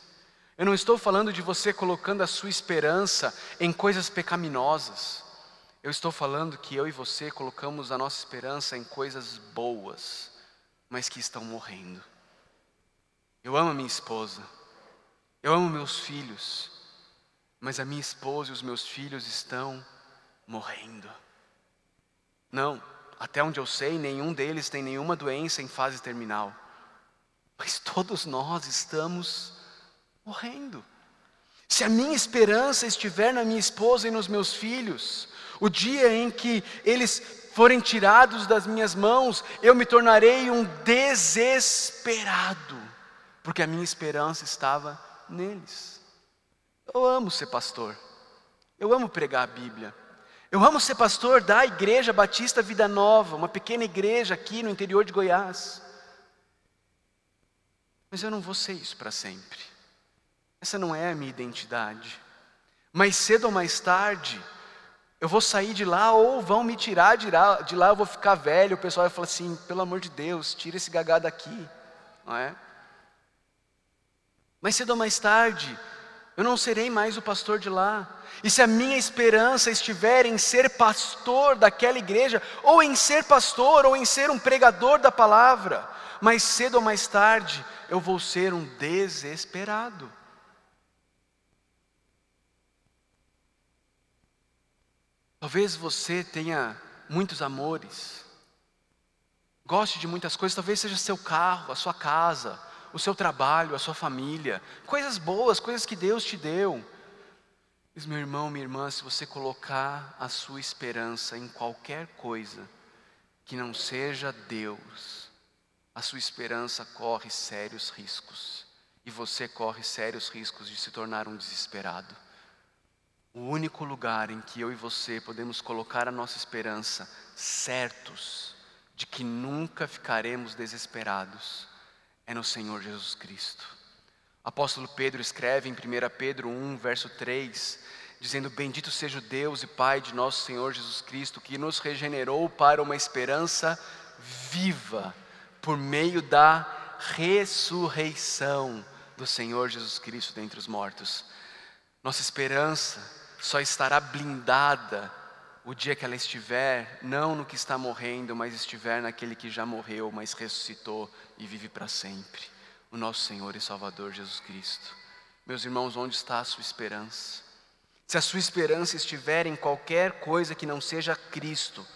Eu não estou falando de você colocando a sua esperança em coisas pecaminosas. Eu estou falando que eu e você colocamos a nossa esperança em coisas boas, mas que estão morrendo. Eu amo a minha esposa, eu amo meus filhos, mas a minha esposa e os meus filhos estão morrendo. Não, até onde eu sei, nenhum deles tem nenhuma doença em fase terminal, mas todos nós estamos morrendo. Se a minha esperança estiver na minha esposa e nos meus filhos, o dia em que eles forem tirados das minhas mãos, eu me tornarei um desesperado, porque a minha esperança estava neles. Eu amo ser pastor, eu amo pregar a Bíblia, eu amo ser pastor da Igreja Batista Vida Nova, uma pequena igreja aqui no interior de Goiás. Mas eu não vou ser isso para sempre. Essa não é a minha identidade. Mais cedo ou mais tarde, eu vou sair de lá ou vão me tirar de lá, de lá eu vou ficar velho, o pessoal vai falar assim, pelo amor de Deus, tira esse gagá daqui, não é? Mais cedo ou mais tarde, eu não serei mais o pastor de lá. E se a minha esperança estiver em ser pastor daquela igreja, ou em ser pastor, ou em ser um pregador da palavra, mais cedo ou mais tarde, eu vou ser um desesperado. Talvez você tenha muitos amores, goste de muitas coisas, talvez seja seu carro, a sua casa, o seu trabalho, a sua família, coisas boas, coisas que Deus te deu. Mas, meu irmão, minha irmã, se você colocar a sua esperança em qualquer coisa que não seja Deus, a sua esperança corre sérios riscos, e você corre sérios riscos de se tornar um desesperado. O único lugar em que eu e você podemos colocar a nossa esperança, certos de que nunca ficaremos desesperados, é no Senhor Jesus Cristo. Apóstolo Pedro escreve em 1 Pedro 1, verso 3, dizendo: Bendito seja o Deus e Pai de nosso Senhor Jesus Cristo, que nos regenerou para uma esperança viva, por meio da ressurreição do Senhor Jesus Cristo dentre os mortos. Nossa esperança só estará blindada o dia que ela estiver, não no que está morrendo, mas estiver naquele que já morreu, mas ressuscitou e vive para sempre, o nosso Senhor e Salvador Jesus Cristo. Meus irmãos, onde está a sua esperança? Se a sua esperança estiver em qualquer coisa que não seja Cristo,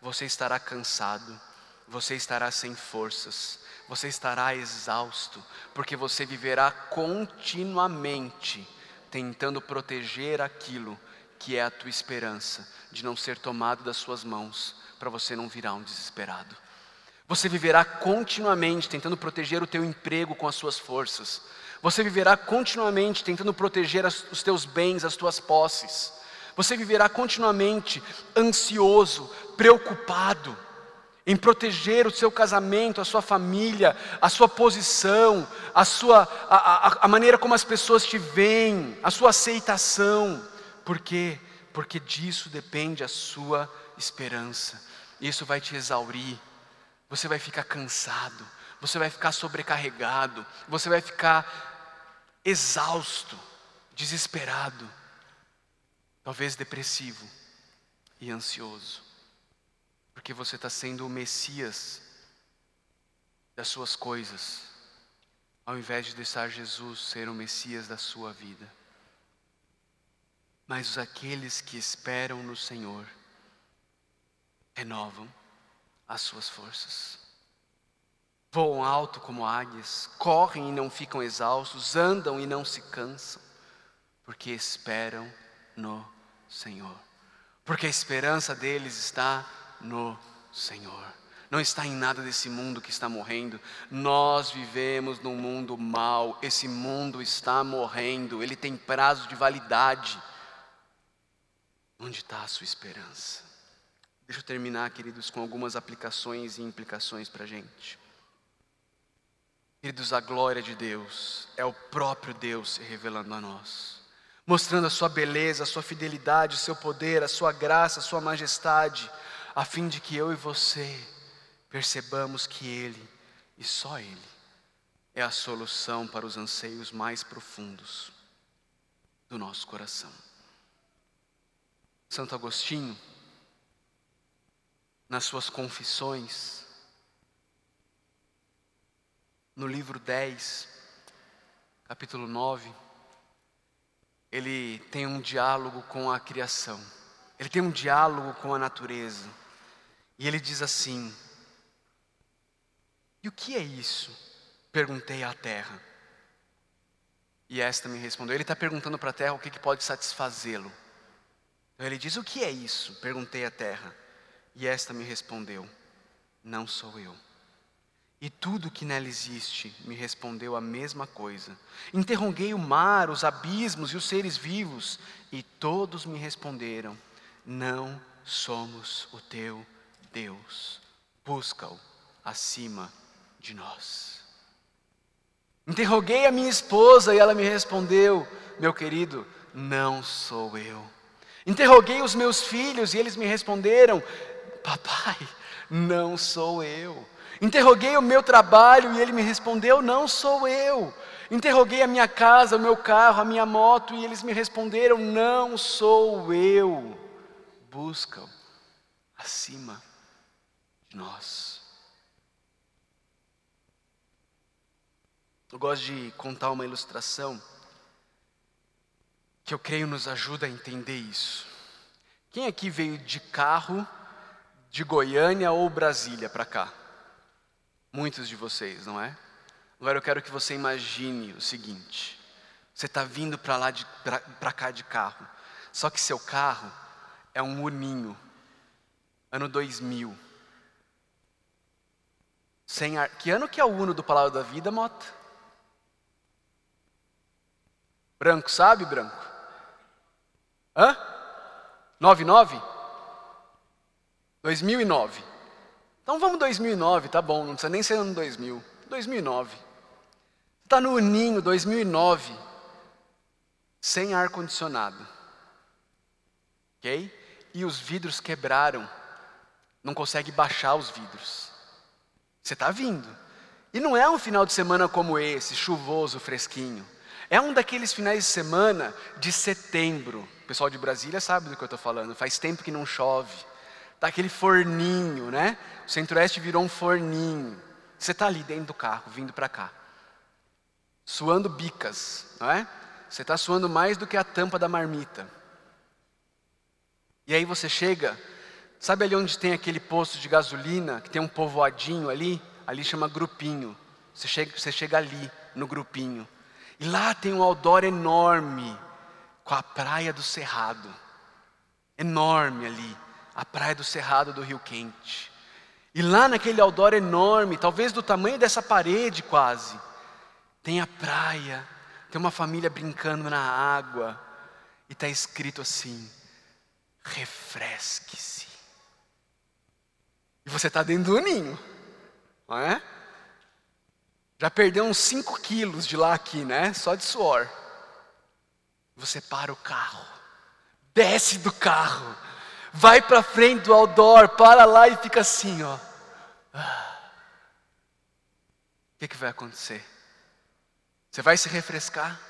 você estará cansado, você estará sem forças, você estará exausto, porque você viverá continuamente tentando proteger aquilo que é a tua esperança, de não ser tomado das suas mãos, para você não virar um desesperado. Você viverá continuamente tentando proteger o teu emprego com as suas forças. Você viverá continuamente tentando proteger as, os teus bens, as tuas posses. Você viverá continuamente ansioso, preocupado em proteger o seu casamento, a sua família, a sua posição, a, sua, a, a, a maneira como as pessoas te veem, a sua aceitação. Por quê? Porque disso depende a sua esperança. Isso vai te exaurir, você vai ficar cansado, você vai ficar sobrecarregado, você vai ficar exausto, desesperado, talvez depressivo e ansioso. Porque você está sendo o Messias das suas coisas, ao invés de deixar Jesus ser o Messias da sua vida. Mas aqueles que esperam no Senhor renovam as suas forças. Voam alto como águias, correm e não ficam exaustos, andam e não se cansam, porque esperam no Senhor. Porque a esperança deles está no Senhor. Não está em nada desse mundo que está morrendo. Nós vivemos num mundo mau. Esse mundo está morrendo. Ele tem prazo de validade. Onde está a sua esperança? Deixa eu terminar, queridos, com algumas aplicações e implicações para a gente. Queridos, a glória de Deus é o próprio Deus se revelando a nós, mostrando a sua beleza, a sua fidelidade, o seu poder, a sua graça, a sua majestade a fim de que eu e você percebamos que Ele, e só Ele, é a solução para os anseios mais profundos do nosso coração. Santo Agostinho, nas suas confissões, no livro 10, capítulo 9, ele tem um diálogo com a criação, ele tem um diálogo com a natureza. E ele diz assim: E o que é isso? Perguntei à terra. E esta me respondeu. Ele está perguntando para a terra o que, que pode satisfazê-lo. Então ele diz: O que é isso? Perguntei à terra. E esta me respondeu: Não sou eu. E tudo que nela existe me respondeu a mesma coisa. Interroguei o mar, os abismos e os seres vivos, e todos me responderam: Não somos o teu Deus, busca-o acima de nós. Interroguei a minha esposa e ela me respondeu: Meu querido, não sou eu. Interroguei os meus filhos e eles me responderam: Papai, não sou eu. Interroguei o meu trabalho e ele me respondeu: Não sou eu. Interroguei a minha casa, o meu carro, a minha moto e eles me responderam: Não sou eu. Busca-o acima nós. Eu gosto de contar uma ilustração que eu creio nos ajuda a entender isso. Quem aqui veio de carro de Goiânia ou Brasília para cá? Muitos de vocês, não é? Agora eu quero que você imagine o seguinte: você está vindo para lá para cá de carro, só que seu carro é um uninho, ano 2000. Sem ar... Que ano que é o Uno do Palavra da Vida, Mota? Branco, sabe, Branco? Hã? 99? 2009. Então vamos 2009, tá bom, não precisa nem ser ano 2000. 2009. Está no Ninho 2009, sem ar condicionado, ok? E os vidros quebraram, não consegue baixar os vidros. Você está vindo. E não é um final de semana como esse, chuvoso, fresquinho. É um daqueles finais de semana de setembro. O pessoal de Brasília sabe do que eu estou falando. Faz tempo que não chove. Tá aquele forninho, né? O Centro-Oeste virou um forninho. Você está ali dentro do carro, vindo para cá, suando bicas, não é? Você está suando mais do que a tampa da marmita. E aí você chega, sabe ali onde tem aquele posto de gasolina, que tem um povoadinho ali? Ali chama grupinho. Você chega, você chega ali, no grupinho. E lá tem um outdoor enorme, com a praia do Cerrado. Enorme ali, a praia do Cerrado do Rio Quente. E lá naquele outdoor enorme, talvez do tamanho dessa parede quase, tem a praia, tem uma família brincando na água, e está escrito assim: refresque-se. E você está dentro do ninho, não é? Já perdeu uns 5 quilos de lá aqui, né? Só de suor. Você para o carro, desce do carro, vai para frente do outdoor, para lá e fica assim, ó. O que, que vai acontecer? Você vai se refrescar?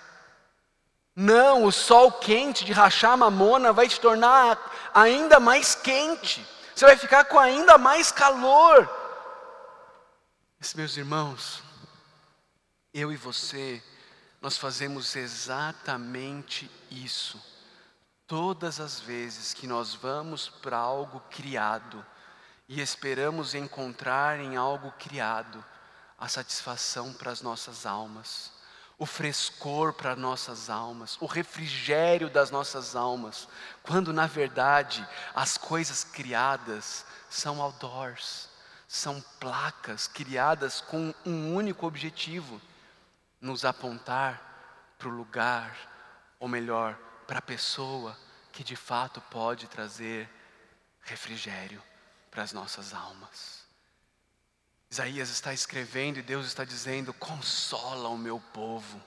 Não, o sol quente de rachar a mamona vai te tornar ainda mais quente. Você vai ficar com ainda mais calor. Meus irmãos, eu e você, nós fazemos exatamente isso. Todas as vezes que nós vamos para algo criado e esperamos encontrar em algo criado a satisfação para as nossas almas, o frescor para nossas almas, o refrigério das nossas almas, quando na verdade as coisas criadas são outdoors, são placas criadas com um único objetivo nos apontar para o lugar, ou melhor, para a pessoa que de fato pode trazer refrigério para as nossas almas. Isaías está escrevendo e Deus está dizendo: consola o meu povo,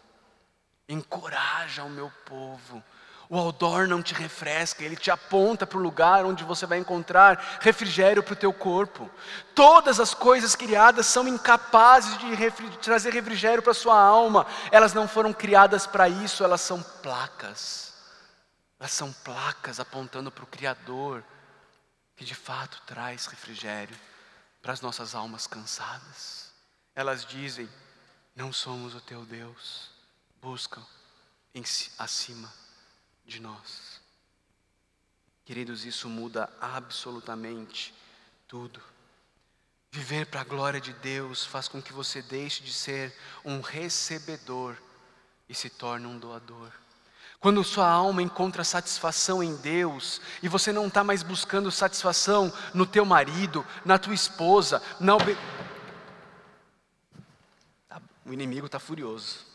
encoraja o meu povo, o outdoor não te refresca, ele te aponta para o lugar onde você vai encontrar refrigério para o teu corpo. Todas as coisas criadas são incapazes de, refri de trazer refrigério para a sua alma. Elas não foram criadas para isso, elas são placas. Elas são placas apontando para o Criador, que de fato traz refrigério para as nossas almas cansadas. Elas dizem: Não somos o teu Deus. Buscam em acima de nós. Queridos, isso muda absolutamente tudo. Viver para a glória de Deus faz com que você deixe de ser um recebedor e se torne um doador. Quando sua alma encontra satisfação em Deus e você não está mais buscando satisfação no teu marido, na tua esposa, na obe... Tá, o inimigo está furioso.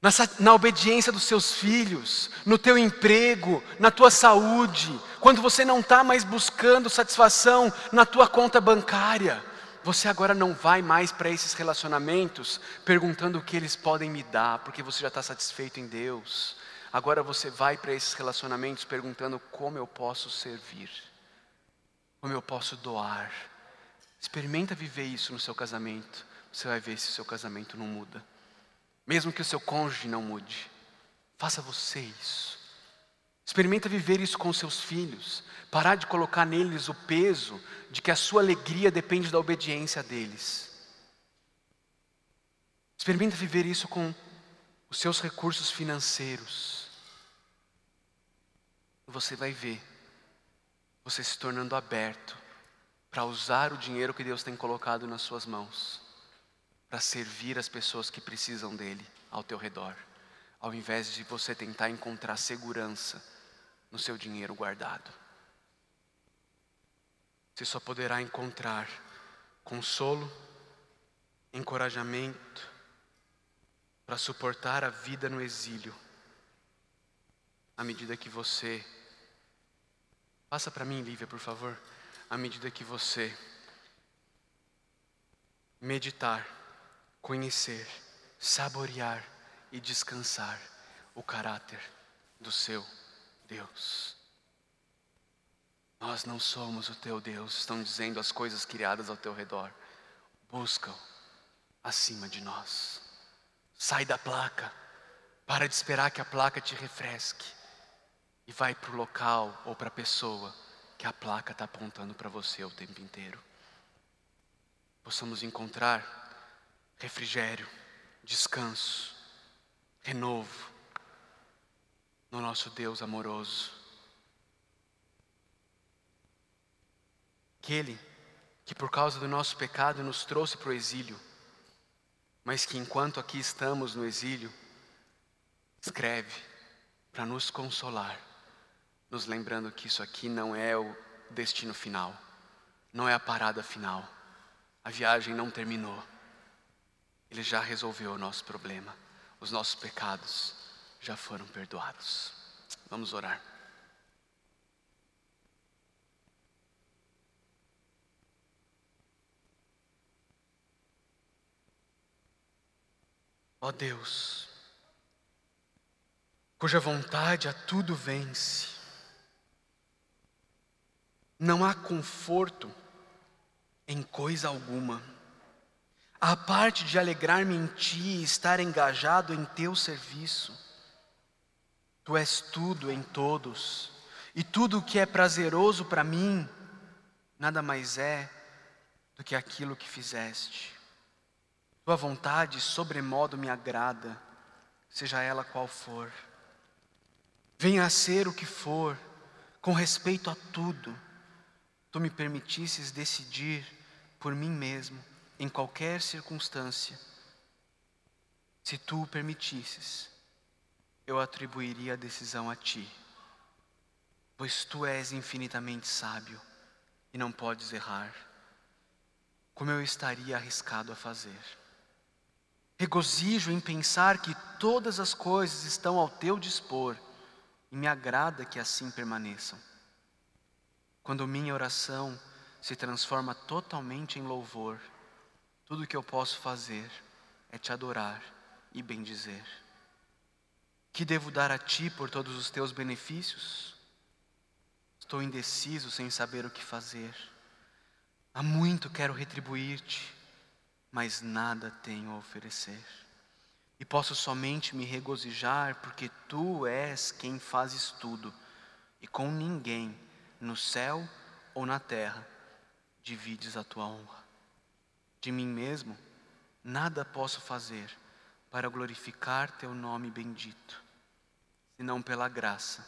Na, na obediência dos seus filhos, no teu emprego, na tua saúde, quando você não está mais buscando satisfação na tua conta bancária, você agora não vai mais para esses relacionamentos perguntando o que eles podem me dar, porque você já está satisfeito em Deus. Agora você vai para esses relacionamentos perguntando como eu posso servir, como eu posso doar. Experimenta viver isso no seu casamento, você vai ver se o seu casamento não muda. Mesmo que o seu cônjuge não mude, faça você isso. Experimenta viver isso com seus filhos. Parar de colocar neles o peso de que a sua alegria depende da obediência deles. Experimenta viver isso com os seus recursos financeiros. Você vai ver você se tornando aberto para usar o dinheiro que Deus tem colocado nas suas mãos para servir as pessoas que precisam dele ao teu redor, ao invés de você tentar encontrar segurança no seu dinheiro guardado. Você só poderá encontrar consolo, encorajamento para suportar a vida no exílio, à medida que você. Passa para mim, Lívia, por favor. À medida que você meditar conhecer, saborear e descansar o caráter do seu Deus. Nós não somos o teu Deus, estão dizendo as coisas criadas ao teu redor. Busca-o acima de nós. Sai da placa, para de esperar que a placa te refresque e vai para o local ou para a pessoa que a placa está apontando para você o tempo inteiro. Possamos encontrar refrigério, descanso, renovo no nosso Deus amoroso. Aquele que por causa do nosso pecado nos trouxe para o exílio, mas que enquanto aqui estamos no exílio, escreve para nos consolar, nos lembrando que isso aqui não é o destino final, não é a parada final, a viagem não terminou, Ele já resolveu o nosso problema, os nossos pecados já foram perdoados. Vamos orar. Ó Deus, cuja vontade a tudo vence, não há conforto em coisa alguma, a parte de alegrar-me em Ti e estar engajado em Teu serviço. Tu és tudo em todos, e tudo o que é prazeroso para mim, nada mais é do que aquilo que fizeste. Tua vontade sobremodo me agrada, seja ela qual for. Venha a ser o que for, com respeito a tudo, tu me permitisses decidir por mim mesmo, em qualquer circunstância. Se tu o permitisses, eu atribuiria a decisão a ti, pois tu és infinitamente sábio e não podes errar. Como eu estaria arriscado a fazer? Regozijo em pensar que todas as coisas estão ao teu dispor e me agrada que assim permaneçam. Quando minha oração se transforma totalmente em louvor, tudo o que eu posso fazer é te adorar e bendizer. Que devo dar a ti por todos os teus benefícios? Estou indeciso sem saber o que fazer. Há muito quero retribuir-te mas nada tenho a oferecer. E posso somente me regozijar, porque tu és quem fazes tudo, e com ninguém, no céu ou na terra, divides a tua honra. De mim mesmo, nada posso fazer para glorificar teu nome bendito, senão pela graça,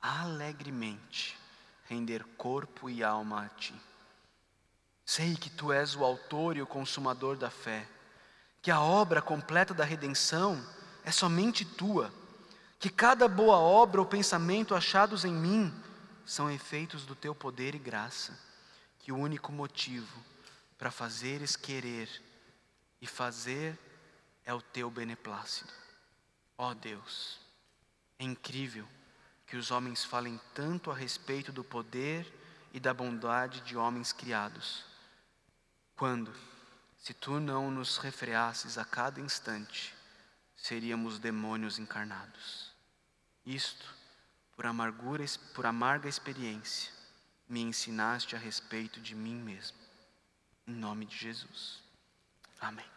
alegremente render corpo e alma a ti. Sei que tu és o autor e o consumador da fé, que a obra completa da redenção é somente tua, que cada boa obra ou pensamento achados em mim são efeitos do teu poder e graça, que o único motivo para fazeres querer e fazer é o teu beneplácito. Ó oh Deus, é incrível que os homens falem tanto a respeito do poder e da bondade de homens criados quando, se tu não nos refreasses a cada instante, seríamos demônios encarnados. Isto, por, amargura, por amarga experiência, me ensinaste a respeito de mim mesmo. Em nome de Jesus. Amém.